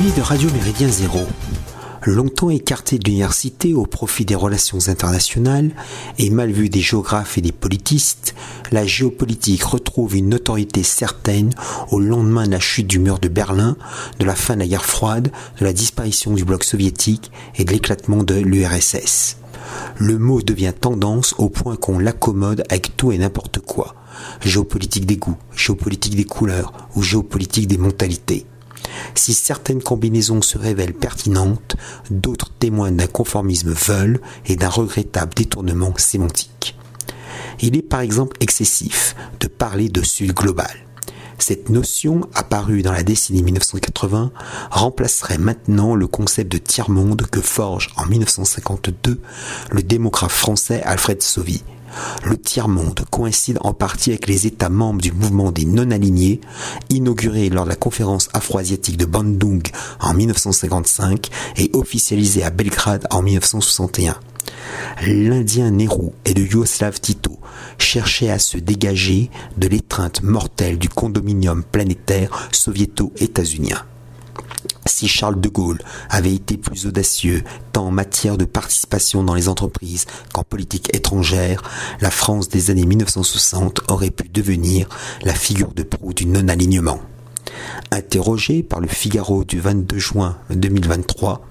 Amis de Radio Méridien Zéro, longtemps écarté de l'université au profit des relations internationales et mal vu des géographes et des politistes, la géopolitique retrouve une notoriété certaine au lendemain de la chute du mur de Berlin, de la fin de la guerre froide, de la disparition du bloc soviétique et de l'éclatement de l'URSS. Le mot devient tendance au point qu'on l'accommode avec tout et n'importe quoi. Géopolitique des goûts, géopolitique des couleurs ou géopolitique des mentalités. Si certaines combinaisons se révèlent pertinentes, d'autres témoignent d'un conformisme veulent et d'un regrettable détournement sémantique. Il est par exemple excessif de parler de Sud global. Cette notion, apparue dans la décennie 1980, remplacerait maintenant le concept de tiers-monde que forge en 1952 le démocrate français Alfred Sauvy, le tiers-monde coïncide en partie avec les États membres du mouvement des non-alignés, inauguré lors de la conférence afro-asiatique de Bandung en 1955 et officialisé à Belgrade en 1961. L'Indien Nehru et le Yougoslave Tito cherchaient à se dégager de l'étreinte mortelle du condominium planétaire soviéto-états-unien. Si Charles de Gaulle avait été plus audacieux tant en matière de participation dans les entreprises qu'en politique étrangère, la France des années 1960 aurait pu devenir la figure de proue du non-alignement. Interrogé par le Figaro du 22 juin 2023,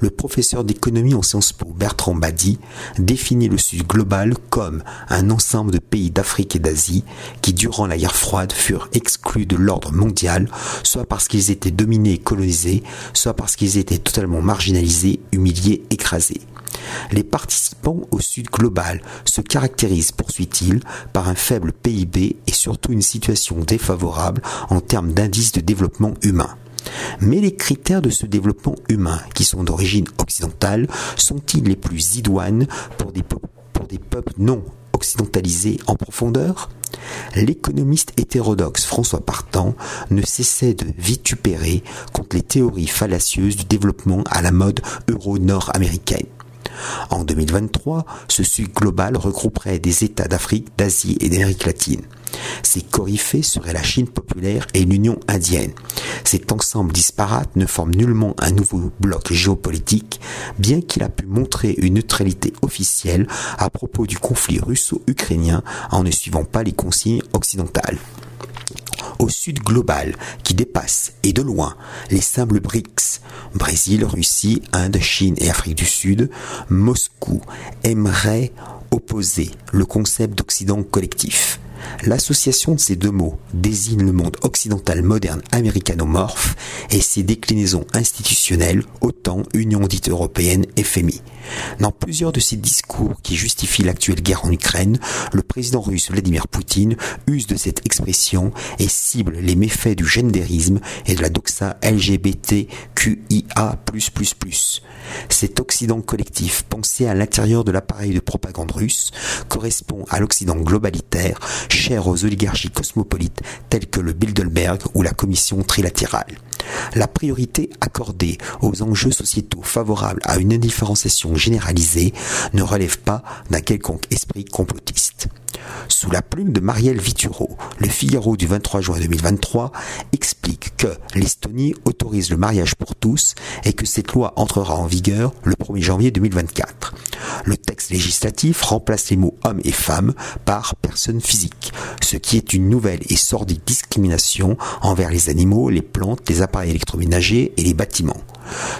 le professeur d'économie en Sciences Po Bertrand Badi définit le Sud global comme un ensemble de pays d'Afrique et d'Asie qui, durant la guerre froide, furent exclus de l'ordre mondial, soit parce qu'ils étaient dominés et colonisés, soit parce qu'ils étaient totalement marginalisés, humiliés, écrasés. Les participants au Sud global se caractérisent, poursuit-il, par un faible PIB et surtout une situation défavorable en termes d'indice de développement humain. Mais les critères de ce développement humain, qui sont d'origine occidentale, sont-ils les plus idoines pour des, peuples non occidentalisés en profondeur? L'économiste hétérodoxe François Partant ne cessait de vitupérer contre les théories fallacieuses du développement à la mode euro-nord-américaine. En 2023, ce Sud global regrouperait des États d'Afrique, d'Asie et d'Amérique latine. Ces coryphées seraient la Chine populaire et l'Union indienne. Cet ensemble disparate ne forme nullement un nouveau bloc géopolitique, bien qu'il a pu montrer une neutralité officielle à propos du conflit russo-ukrainien en ne suivant pas les consignes occidentales au sud global qui dépasse, et de loin, les simples BRICS, Brésil, Russie, Inde, Chine et Afrique du Sud, Moscou aimerait opposer le concept d'Occident collectif. L'association de ces deux mots désigne le monde occidental moderne américanomorphe et ses déclinaisons institutionnelles, autant Union dite européenne, FMI. Dans plusieurs de ses discours qui justifient l'actuelle guerre en Ukraine, le président russe Vladimir Poutine use de cette expression et cible les méfaits du gendérisme et de la doxa LGBTQIA+++. Cet Occident collectif pensé à l'intérieur de l'appareil de propagande russe correspond à l'Occident globalitaire cher aux oligarchies cosmopolites telles que le Bilderberg ou la Commission trilatérale. La priorité accordée aux enjeux sociétaux favorables à une indifférenciation généralisée ne relève pas d'un quelconque esprit complotiste. Sous la plume de Marielle Vituro, le Figaro du 23 juin 2023 explique que l'Estonie autorise le mariage pour tous et que cette loi entrera en vigueur le 1er janvier 2024. Le texte législatif remplace les mots homme et femme par personne physique, ce qui est une nouvelle et sordide discrimination envers les animaux, les plantes, les appareils électroménagers et les bâtiments.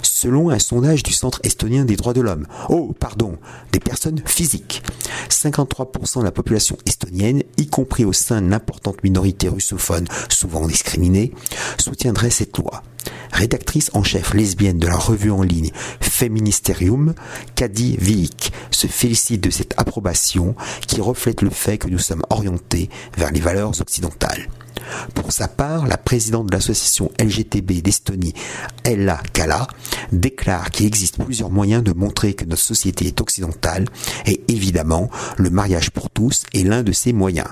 Selon un sondage du Centre estonien des droits de l'homme, oh pardon, des personnes physiques, 53% de la population estonienne, y compris au sein de l'importante minorité russophone souvent discriminée, soutiendrait cette loi. Rédactrice en chef lesbienne de la revue en ligne Feministerium, Kadi Viik se félicite de cette approbation qui reflète le fait que nous sommes orientés vers les valeurs occidentales. Pour sa part, la présidente de l'association LGTB d'Estonie, Ella Kala, déclare qu'il existe plusieurs moyens de montrer que notre société est occidentale et évidemment, le mariage pour tous est l'un de ces moyens.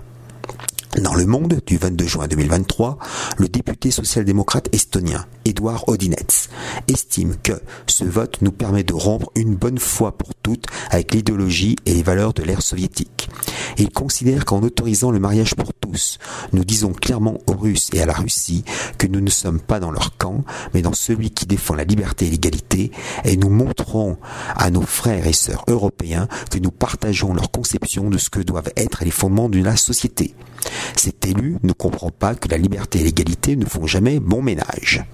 Dans le monde du 22 juin 2023, le député social-démocrate estonien Edouard Odinets estime que ce vote nous permet de rompre une bonne fois pour toutes avec l'idéologie et les valeurs de l'ère soviétique. Il considère qu'en autorisant le mariage pour tous, nous disons clairement aux Russes et à la Russie que nous ne sommes pas dans leur camp, mais dans celui qui défend la liberté et l'égalité, et nous montrons à nos frères et sœurs européens que nous partageons leur conception de ce que doivent être les fondements de la société. Cet élu ne comprend pas que la liberté et l'égalité ne font jamais bon ménage.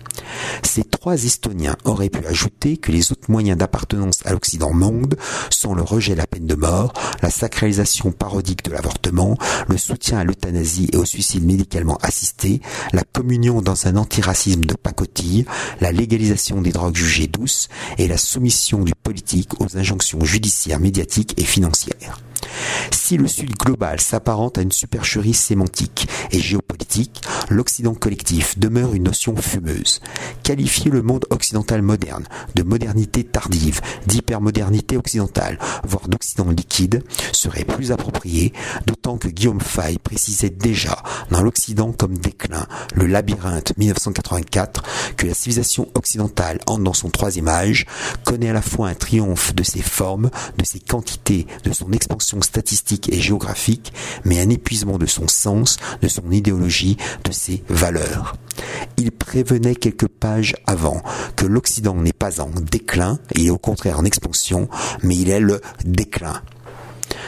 Ces trois Estoniens auraient pu ajouter que les autres moyens d'appartenance à l'Occident monde sont le rejet de la peine de mort, la sacralisation parodique de l'avortement, le soutien à l'euthanasie et au suicide médicalement assisté, la communion dans un antiracisme de pacotille, la légalisation des drogues jugées douces et la soumission du politique aux injonctions judiciaires, médiatiques et financières. Si le Sud global s'apparente à une supercherie sémantique et géopolitique, l'Occident collectif demeure une notion fumeuse. Qualifier le monde occidental moderne de modernité tardive, d'hypermodernité occidentale, voire d'Occident liquide, serait plus approprié, d'autant que Guillaume Fay précisait déjà dans l'Occident comme déclin, le labyrinthe 1984, que la civilisation occidentale entre dans son troisième âge, connaît à la fois un triomphe de ses formes, de ses quantités, de son expansion statistique et géographique, mais un épuisement de son sens, de son idéologie, de ses valeurs. Il prévenait quelques pages avant que l'Occident n'est pas en déclin, il est au contraire en expansion, mais il est le déclin.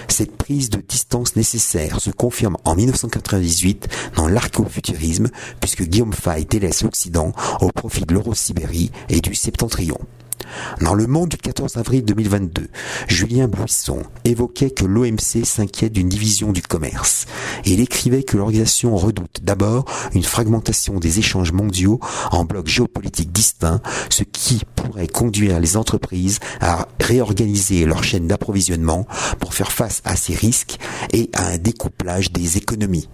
Cette prise de distance nécessaire se confirme en 1998 dans l'archéofuturisme, puisque Guillaume Fay délaisse l'Occident au profit de l'Eurosibérie et du Septentrion. Dans Le Monde du 14 avril 2022, Julien Buisson évoquait que l'OMC s'inquiète d'une division du commerce. Il écrivait que l'organisation redoute d'abord une fragmentation des échanges mondiaux en blocs géopolitiques distincts, ce qui pourrait conduire les entreprises à réorganiser leur chaîne d'approvisionnement pour faire face à ces risques et à un découplage des économies.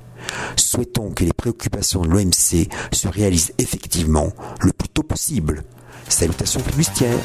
Souhaitons que les préoccupations de l'OMC se réalisent effectivement le plus tôt possible. Salutations flibustières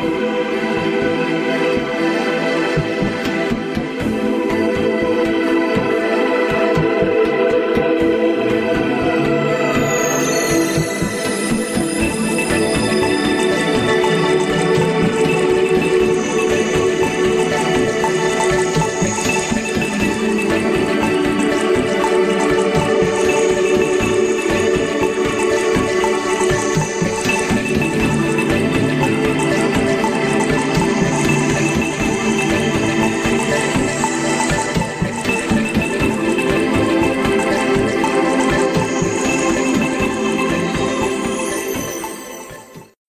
Música